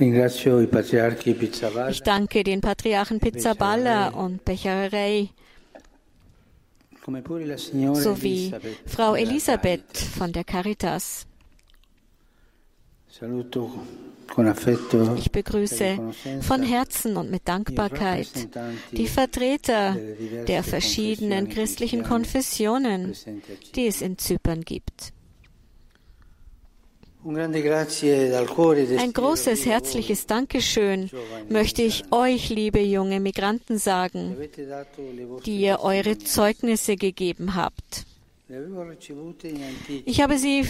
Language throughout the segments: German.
Ich danke den Patriarchen Pizzaballa und Becherei sowie Frau Elisabeth von der Caritas. Ich begrüße von Herzen und mit Dankbarkeit die Vertreter der verschiedenen christlichen Konfessionen, die es in Zypern gibt. Ein großes herzliches Dankeschön möchte ich euch, liebe junge Migranten, sagen, die ihr eure Zeugnisse gegeben habt. Ich habe sie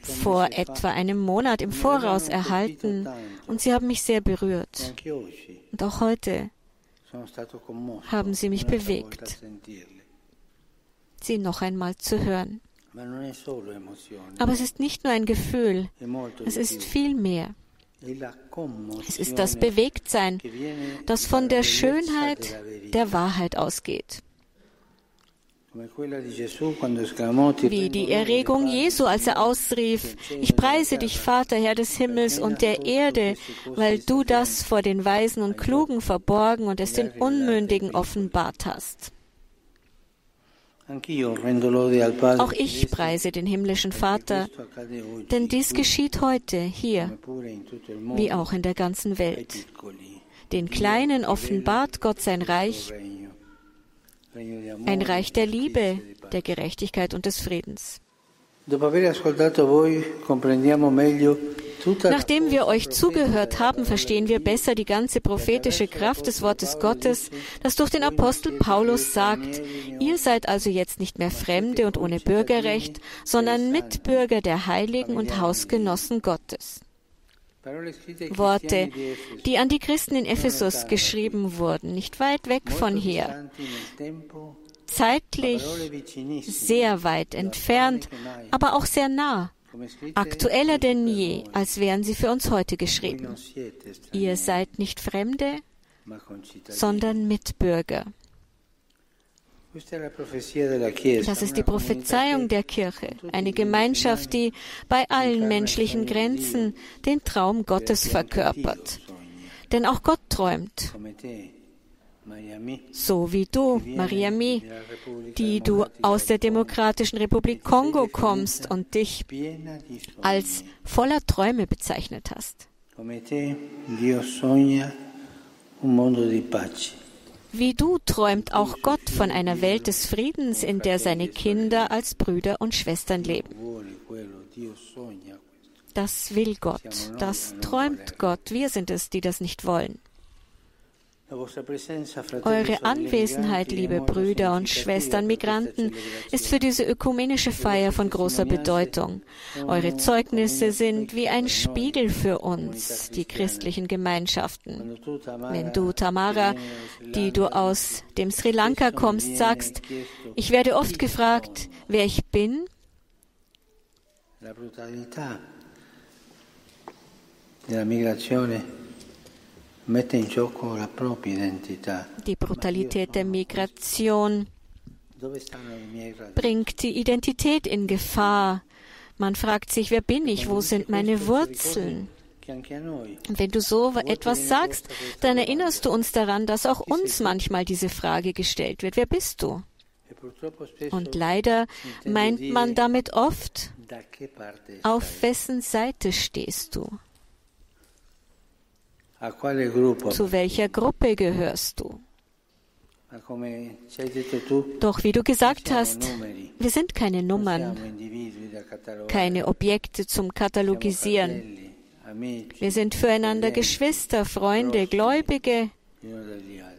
vor etwa einem Monat im Voraus erhalten und sie haben mich sehr berührt. Und auch heute haben sie mich bewegt. sie noch einmal zu hören. Aber es ist nicht nur ein Gefühl, es ist viel mehr. Es ist das Bewegtsein, das von der Schönheit der Wahrheit ausgeht. Come quella di Gesù quando esclamò, "Ti Wie die Erregung Jesu, als er ausrief, ich preise dich, Vater, Herr des Himmels und der Erde, weil du das vor den Weisen und Klugen verborgen und es den Unmündigen offenbart hast. Auch ich preise den himmlischen Vater, denn dies geschieht heute, hier, wie auch in der ganzen Welt. Den Kleinen offenbart Gott sein Reich, ein Reich der Liebe, der Gerechtigkeit und des Friedens. Dopo aver ascoltato voi, comprendiamo meglio Nachdem wir euch zugehört haben, verstehen wir besser die ganze prophetische Kraft des Wortes Gottes, das durch den Apostel Paulus sagt, ihr seid also jetzt nicht mehr Fremde und ohne Bürgerrecht, sondern Mitbürger der Heiligen und Hausgenossen Gottes. Worte, die an die Christen in Ephesus geschrieben wurden, nicht weit weg von hier, zeitlich sehr weit entfernt, aber auch sehr nah, aktueller denn je, als wären sie für uns heute geschrieben. Ihr seid nicht Fremde, sondern Mitbürger. Das ist die Prophezeiung der Kirche, eine Gemeinschaft, die bei allen menschlichen Grenzen den Traum Gottes verkörpert. Denn auch Gott träumt, so wie du, Maria Mi, della Repubblica die du aus der Demokratischen Republik Kongo kommst und dich als voller Träume bezeichnet hast. Wie du träumt auch Gott von einer Welt des Friedens, in der seine Kinder als Brüder und Schwestern leben. Das will Gott, das träumt Gott. Wir sind es, die das nicht wollen. Eure Anwesenheit, liebe Brüder und Schwestern Migranten, ist für diese ökumenische Feier von großer Bedeutung. Eure Zeugnisse sind wie ein Spiegel für uns, die christlichen Gemeinschaften. Wenn du, Tamara, die du aus dem Sri Lanka kommst, sagst, ich werde oft gefragt, wer ich bin, La brutalità della migrazione die Brutalität der Migration bringt die Identität in Gefahr. Man fragt sich, wer bin ich, wo sind meine Wurzeln? Wenn du so etwas sagst, dann erinnerst du uns daran, dass auch uns manchmal diese Frage gestellt wird. Wer bist du? Und leider meint man damit oft, auf wessen Seite stehst du? Zu welcher Gruppe gehörst du? Doch wie du gesagt hast, wir sind keine Nummern, keine Objekte zum Katalogisieren. Wir sind füreinander Geschwister, Freunde, Gläubige.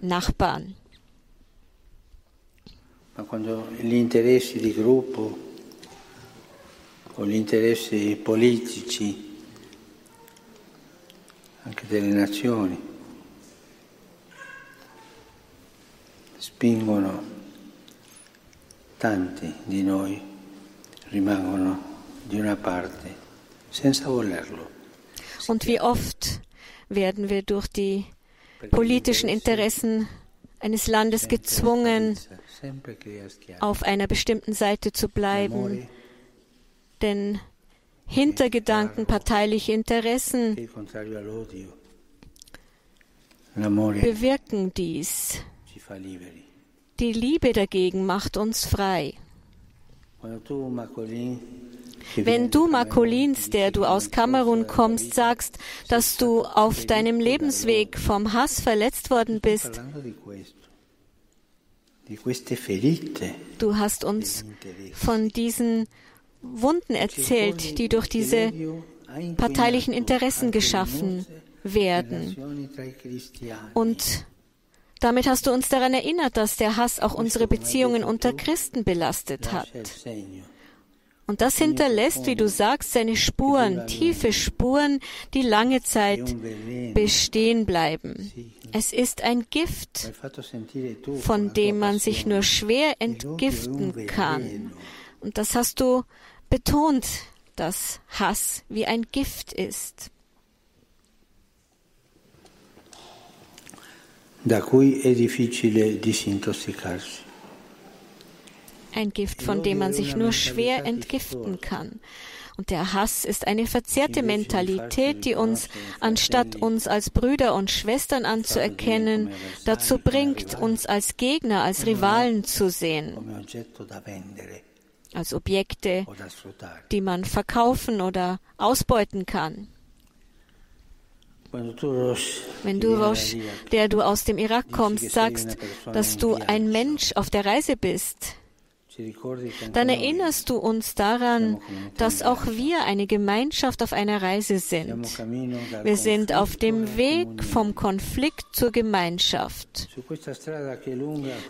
Nachbarn. Ma quando gli interessi di gruppo o gli interessi politici, anche delle nazioni, spingono tanti di noi, rimangono di una parte senza volerlo. Und wie oft werden wir durch die politischen Interessen eines Landes gezwungen, auf einer bestimmten Seite zu bleiben, denn Hintergedanken, parteiliche Interessen bewirken dies. Die Liebe dagegen macht uns frei. Wenn du, Marcolins, der du aus Kamerun kommst, sagst, dass du auf deinem Lebensweg vom Hass verletzt worden bist, du hast uns von diesen Wunden erzählt, die durch diese parteilichen Interessen geschaffen werden. Und damit hast du uns daran erinnert, dass der Hass auch unsere Beziehungen unter Christen belastet hat. Und das hinterlässt, wie du sagst, seine Spuren, tiefe Spuren, die lange Zeit bestehen bleiben. Es ist ein Gift, von dem man sich nur schwer entgiften kann. Und das hast du betont, dass Hass wie ein Gift ist. da cui è difficile disintossicarsi. Ein Gift, von dem man sich nur schwer entgiften kann. Und der Hass ist eine verzerrte Mentalität, die uns, anstatt uns als Brüder und Schwestern anzuerkennen, dazu bringt, uns als Gegner, als Rivalen zu sehen, als Objekte, die man verkaufen oder ausbeuten kann. Wenn du, Rosh, der du aus dem Irak kommst, sagst, dass du ein Mensch auf der Reise bist, dann erinnerst du uns daran, dass auch wir eine Gemeinschaft auf einer Reise sind. Wir sind auf dem alla Weg vom Konflikt zur Gemeinschaft.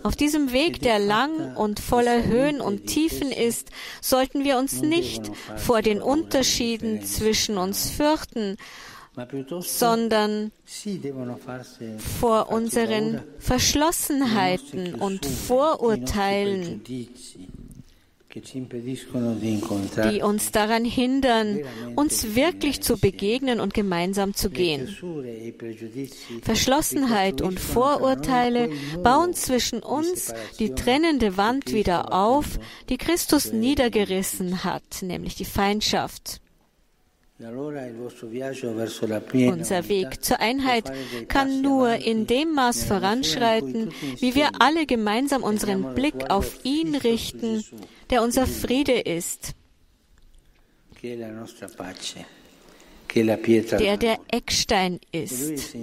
Auf diesem Weg, der lang und voller Höhen und Tiefen ist, sollten wir uns nicht vor den Unterschieden zwischen uns fürchten, sondern vor unseren Verschlossenheiten und Vorurteilen, die uns daran hindern, uns wirklich zu begegnen und gemeinsam zu gehen. e Verschlossenheit und Vorurteile bauen zwischen uns die trennende Wand wieder auf, die Christus niedergerissen hat, nämlich die Feindschaft. Unser Weg zur Einheit kann nur in dem Maß voranschreiten, wie wir alle gemeinsam unseren Blick auf ihn richten, der unser Friede ist, der der. Eckstein ist.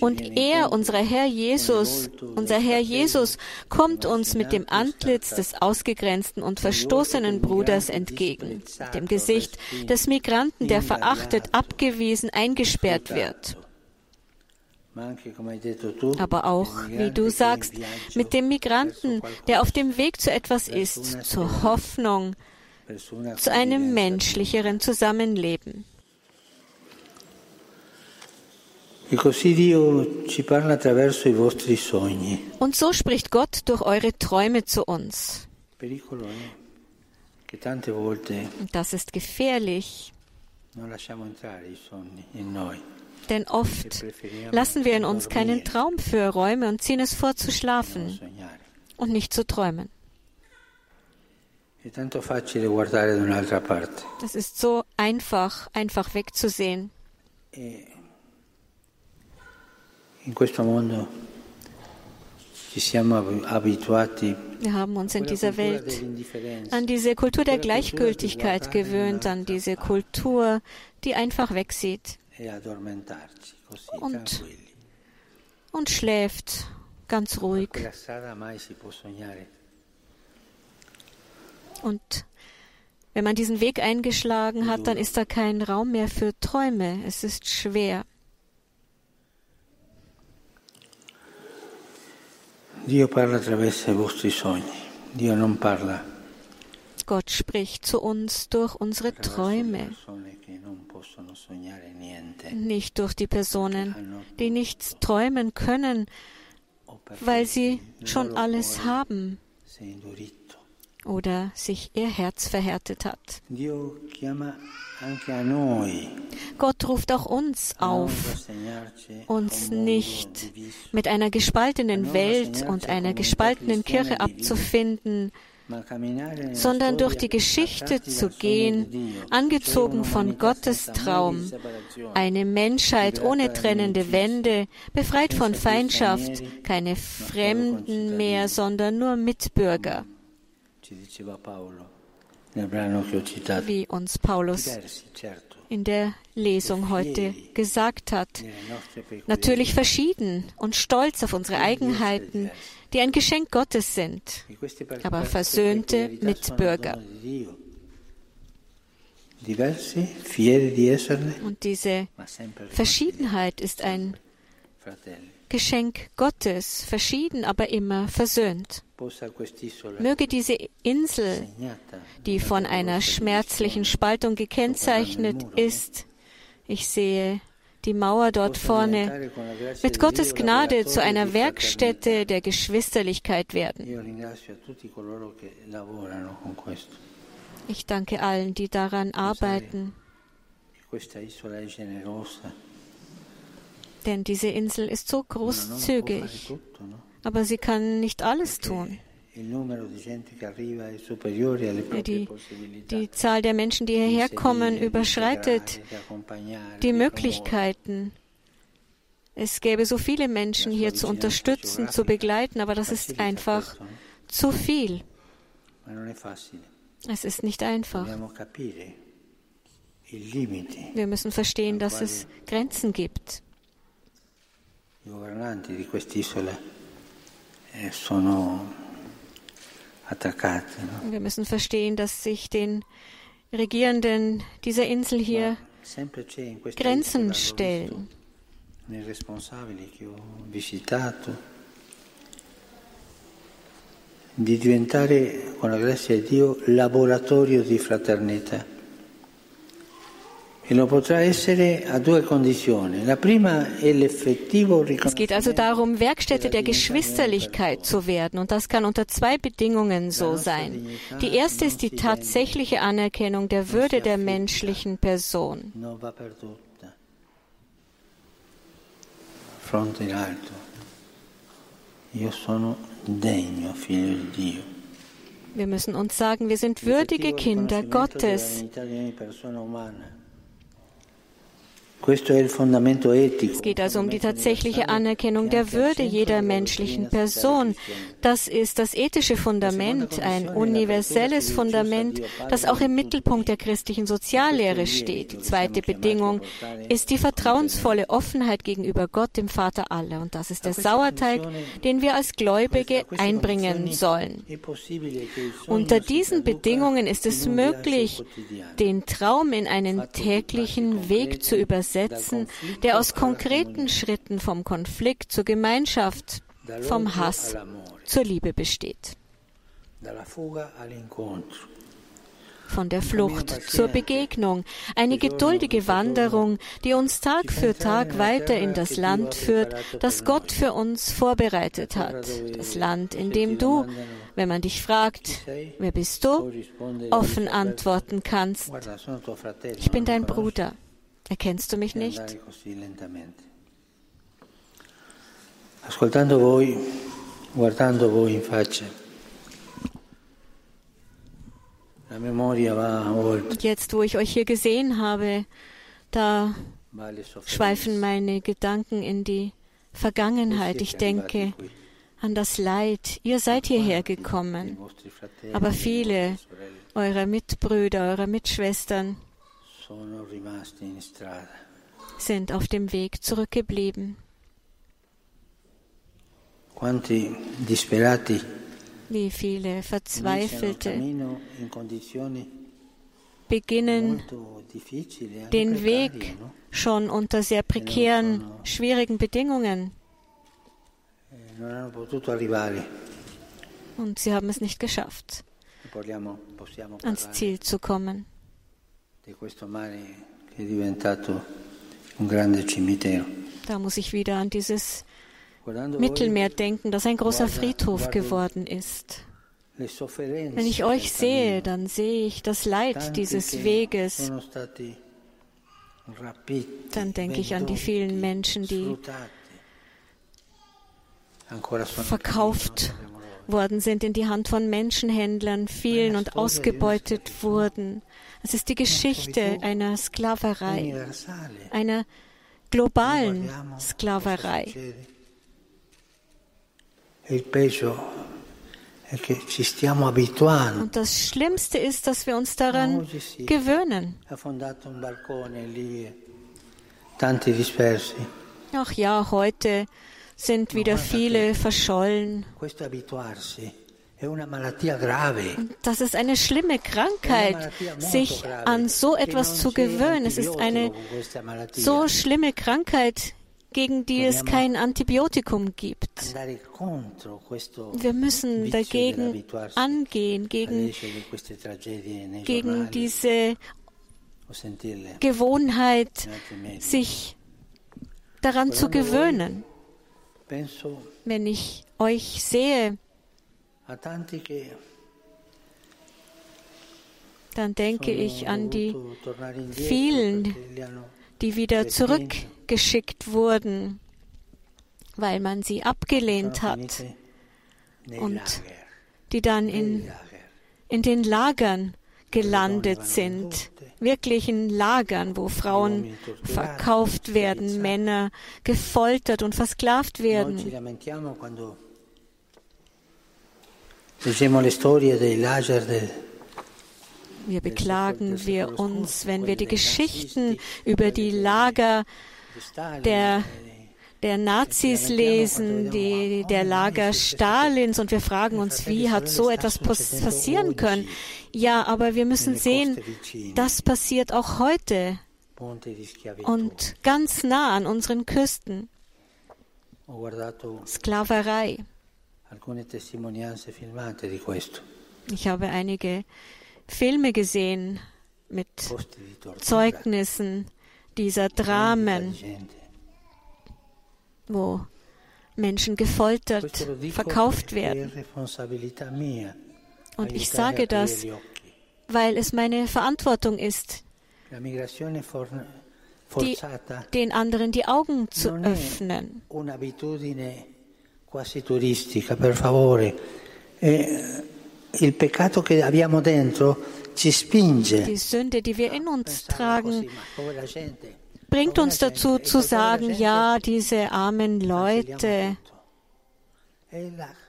Und er, unser Herr Jesus, unser Herr Jesus, kommt uns mit dem Antlitz des ausgegrenzten und verstoßenen Bruders entgegen, mit dem Gesicht des Migranten, der verachtet, abgewiesen, eingesperrt wird. Aber auch, wie du sagst, mit dem Migranten, der auf dem Weg zu etwas ist, zur Hoffnung, zu einem menschlicheren Zusammenleben. Und so spricht Gott durch eure Träume zu uns. Und das ist gefährlich, denn e oft lassen wir in uns keinen Traum für Räume und ziehen es vor zu schlafen und nicht zu träumen. Es ist so einfach, einfach wegzusehen. Wir haben uns in dieser Welt an diese Kultur der Gleichgültigkeit gewöhnt, an diese Kultur, die einfach wegsieht e Und und schläft ganz ruhig. Und wenn man diesen Weg eingeschlagen hat, dann ist da kein Raum mehr für Träume. Es ist schwer. Gott spricht zu uns durch unsere Träume, nicht durch die Personen, die nichts träumen können, weil sie schon alles haben. Oder sich ihr Herz verhärtet hat. Gott ruft auch uns auf, uns nicht mit einer gespaltenen Welt und einer gespaltenen Kirche abzufinden, sondern durch die Geschichte zu gehen, angezogen von Gottes Traum, eine Menschheit ohne trennende Wände, befreit von Feindschaft, keine Fremden mehr, sondern nur Mitbürger, wie uns Paulus in der Lesung heute gesagt hat. Natürlich verschieden und stolz auf unsere Eigenheiten, die ein Geschenk Gottes sind, aber versöhnte Mitbürger. Und diese Verschiedenheit ist ein Geschenk Gottes, verschieden, aber immer versöhnt. Möge diese Insel, die von einer schmerzlichen Spaltung gekennzeichnet ist, ich sehe die Mauer dort vorne, mit Gottes Gnade zu einer Werkstätte der Geschwisterlichkeit werden. Ich danke allen, die daran arbeiten. Denn diese Insel ist so großzügig, aber sie kann nicht alles tun. Die, die Zahl der Menschen, die hierher kommen, überschreitet die Möglichkeiten. Es gäbe so viele Menschen hier zu unterstützen, zu begleiten, aber das ist einfach zu viel. Es ist nicht einfach. Wir müssen verstehen, dass es Grenzen gibt. I governanti di quest'isola sono wir müssen verstehen, dass sich den Regierenden dieser Insel hier Grenzen stellen. di diventare con la grazia di Dio laboratorio di fraternità. Es geht also darum, Werkstätte der Geschwisterlichkeit zu werden, und das kann unter zwei Bedingungen so sein. Die erste ist die tatsächliche Anerkennung der Würde der menschlichen Person. Fronte in alto. Io sono degno, figlio di Dio. Wir müssen uns sagen, wir sind würdige Kinder Gottes. Es geht also um die tatsächliche Anerkennung der Würde jeder menschlichen Person. Das ist das ethische Fundament, ein universelles Fundament, das auch im Mittelpunkt der christlichen Soziallehre steht. Die zweite Bedingung ist die vertrauensvolle Offenheit gegenüber Gott, dem Vater aller. Und das ist der Sauerteig, den wir als Gläubige einbringen sollen. Unter diesen Bedingungen ist es möglich, den Traum in einen täglichen Weg zu übersetzen setzen, der aus konkreten Schritten vom Konflikt zur Gemeinschaft, vom Hass zur Liebe besteht. Von der Flucht zur Begegnung, eine geduldige Wanderung, die uns Tag für Tag weiter in das Land führt, das Gott für uns vorbereitet hat. Das Land, in dem du, wenn man dich fragt, wer bist du, offen antworten kannst. Ich bin dein Bruder. Erkennst du mich nicht? Ascoltando voi, guardando voi in faccia. Und jetzt, wo ich euch hier gesehen habe, da schweifen meine Gedanken in die Vergangenheit. Ich denke an das Leid. Ihr seid hierher gekommen, aber viele eurer Mitbrüder, eurer Mitschwestern sind auf dem Weg zurückgeblieben. Wie viele Verzweifelte beginnen den Weg schon unter sehr prekären, schwierigen Bedingungen. Eh, Und sie haben es nicht geschafft, ans Ziel zu kommen Da muss ich wieder an dieses Mittelmeer denken, das ein großer Friedhof geworden ist. Wenn ich euch sehe, dann sehe ich das Leid dieses Weges. Dann denke ich an die vielen Menschen, die verkauft worden sind, in die Hand von Menschenhändlern fielen und ausgebeutet wurden. Es ist die Geschichte einer Sklaverei, einer globalen Sklaverei. Und das Schlimmste ist, dass wir uns daran gewöhnen. Ach ja, heute sind wieder viele verschollen. Das ist eine schlimme Krankheit, sich an so etwas zu gewöhnen. Es ist eine so schlimme Krankheit, gegen die es kein Antibiotikum gibt. Wir müssen dagegen angehen, gegen, gegen diese Gewohnheit, sich daran zu gewöhnen. Wenn ich euch sehe, dann denke ich an die vielen, die wieder zurückgeschickt wurden, weil man sie abgelehnt hat und die dann in, in den Lagern gelandet sind, wirklichen Lagern, wo Frauen verkauft werden, Männer gefoltert und versklavt werden. Wir beklagen wir uns, wenn wir die Geschichten über die Lager der der Nazis lesen, die, der Lager Stalins und wir fragen uns, wie hat so etwas passieren können? Ja, aber wir müssen sehen, das passiert auch heute und ganz nah an unseren Küsten. Sklaverei. Ich habe einige Filme gesehen mit Zeugnissen dieser Dramen, wo Menschen gefoltert, verkauft werden. Und ich sage das, weil es meine Verantwortung ist, die, den anderen die Augen zu öffnen. Quasi turistica, per favore. Eh, il peccato che abbiamo dentro ci spinge. Die Sünde, die wir in uns tragen, bringt uns dazu zu sagen, ja, diese armen Leute.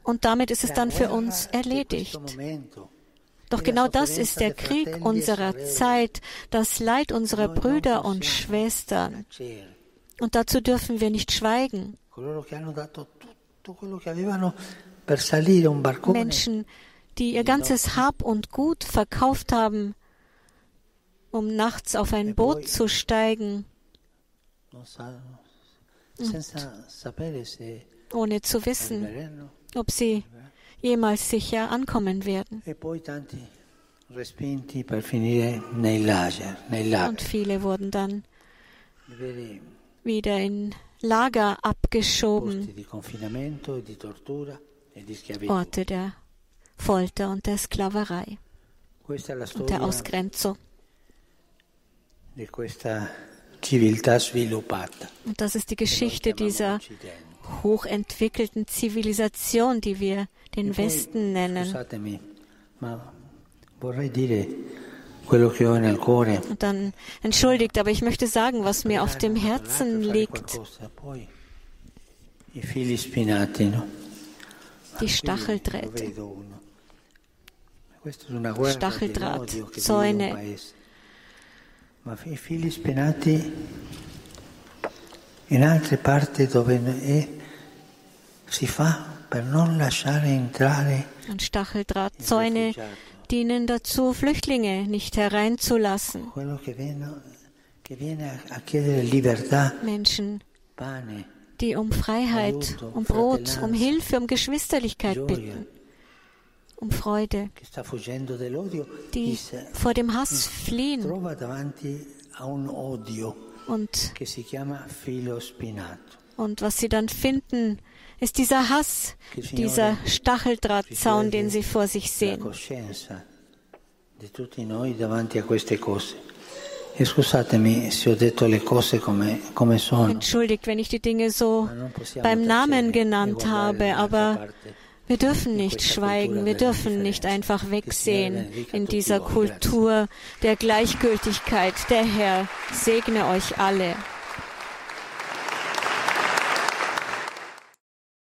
Und damit ist es dann für uns erledigt. Doch genau das ist der Krieg unserer Zeit, das Leid unserer Brüder und Schwestern. Und dazu dürfen wir nicht schweigen. Menschen, die ihr ganzes Hab und Gut verkauft haben, um nachts auf ein Boot zu steigen. Ohne zu wissen, ob sie jemals sicher ankommen werden. Und viele wurden dann wieder in Lager abgeschoben, e Orte der Folter und der Sklaverei. Und der Ausgrenzung. Und das ist die Geschichte dieser hochentwickelten Zivilisation, die wir den e Westen nennen. Und dann entschuldigt, aber ich möchte sagen, was mir auf dem Herzen liegt. Die Stacheldrähte. Stacheldraht, Zäune. Ma i figli spenati in altre parti dove è, si fa per non lasciare entrare. Und Stacheldrahtzäune dienen dazu, Flüchtlinge nicht hereinzulassen. Menschen, die um Freiheit, um Brot, um Hilfe, um Geschwisterlichkeit bitten, um Freude, die vor dem Hass fliehen. und, und was sie dann finden, ist dieser Hass, dieser Stacheldrahtzaun, den sie vor sich sehen. E Entschuldigt, wenn ich die Dinge so beim Namen genannt habe, aber Wir dürfen nicht schweigen, wir dürfen nicht einfach wegsehen in dieser Kultur der Gleichgültigkeit. Der Herr segne euch alle.